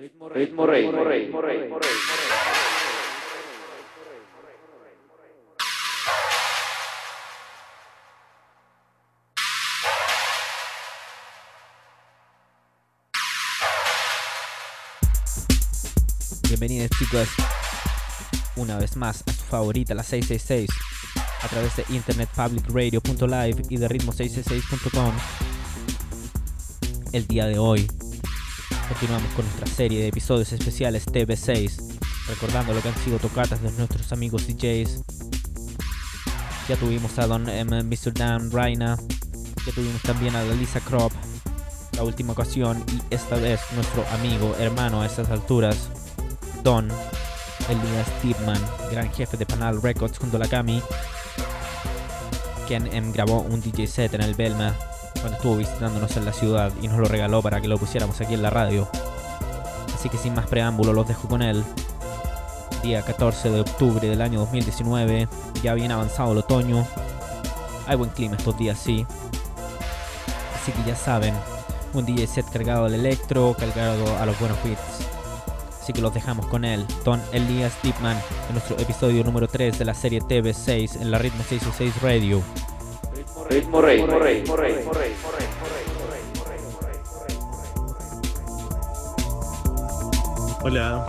Ritmo Rey, Rey, Rey. Bienvenidos chicos una vez más a su favorita, la 666, a través de internetpublicradio.live y de ritmo666.com. El día de hoy continuamos con nuestra serie de episodios especiales TV6, recordando lo que han sido tocatas de nuestros amigos DJs. Ya tuvimos a Don M, Mr. Dan Raina, ya tuvimos también a Lisa Crop, la última ocasión, y esta vez nuestro amigo, hermano a estas alturas, Don Elias Tipman, gran jefe de Panal Records junto a la Cami, quien em, grabó un DJ set en el Belma cuando estuvo visitándonos en la ciudad y nos lo regaló para que lo pusiéramos aquí en la radio. Así que sin más preámbulo los dejo con él. Día 14 de octubre del año 2019, ya bien avanzado el otoño. Hay buen clima estos días, sí. Así que ya saben, un DJ set cargado al electro, cargado a los buenos beats. Así que los dejamos con él, Don Elias Deepman, en nuestro episodio número 3 de la serie TV6 en la Ritmo 606 Radio. Ritmo Rey, Rey, Ritmo Rey. Hola,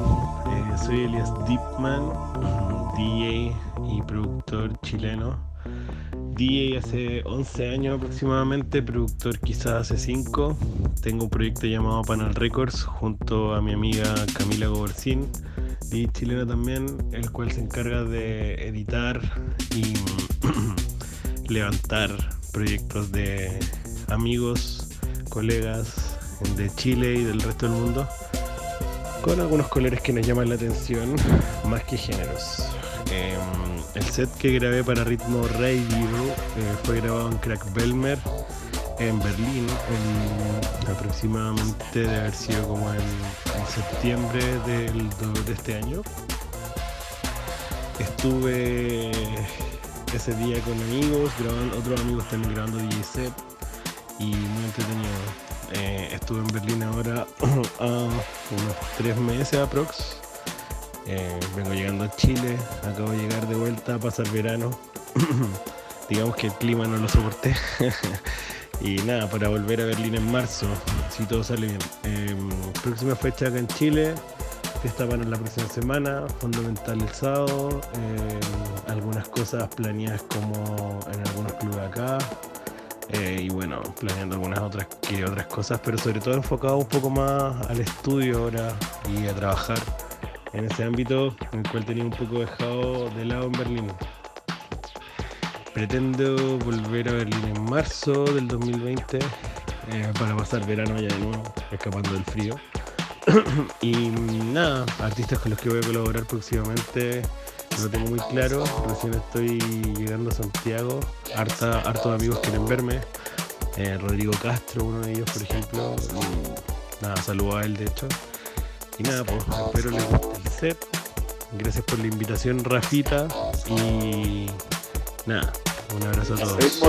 eh, soy Elias Deepman, DJ y productor chileno. DJ hace 11 años aproximadamente, productor quizás hace 5. Tengo un proyecto llamado Panel Records junto a mi amiga Camila Gobercín, DJ chilena también, el cual se encarga de editar y levantar proyectos de amigos, colegas de Chile y del resto del mundo con algunos colores que nos llaman la atención más que géneros. Eh, el set que grabé para Ritmo Radio eh, fue grabado en Crack Belmer en Berlín, en, aproximadamente de haber sido como en, en septiembre del, de este año. Estuve ese día con amigos, grabando, otros amigos también grabando DJ y muy entretenido. Eh, estuve en Berlín ahora a unos tres meses aprox. Eh, vengo llegando a Chile, acabo de llegar de vuelta a pasar verano. Digamos que el clima no lo soporté. y nada, para volver a Berlín en marzo, si todo sale bien. Eh, próxima fecha acá en Chile, fiesta para la próxima semana, fundamental el sábado, algunas cosas planeadas como en algunos clubes acá, eh, y bueno, planeando algunas otras que otras cosas, pero sobre todo enfocado un poco más al estudio ahora y a trabajar en ese ámbito en el cual tenía un poco dejado de lado en Berlín. Pretendo volver a Berlín en marzo del 2020 eh, para pasar verano allá de nuevo, escapando del frío. y nada, artistas con los que voy a colaborar próximamente no tengo muy claro. Recién estoy llegando a Santiago. Harta, hartos amigos quieren verme. Eh, Rodrigo Castro, uno de ellos, por ejemplo. Nada, saludo a él, de hecho. Y nada, pues espero les guste el set. Gracias por la invitación, Rafita. Y nada, un abrazo a todos.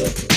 Okay.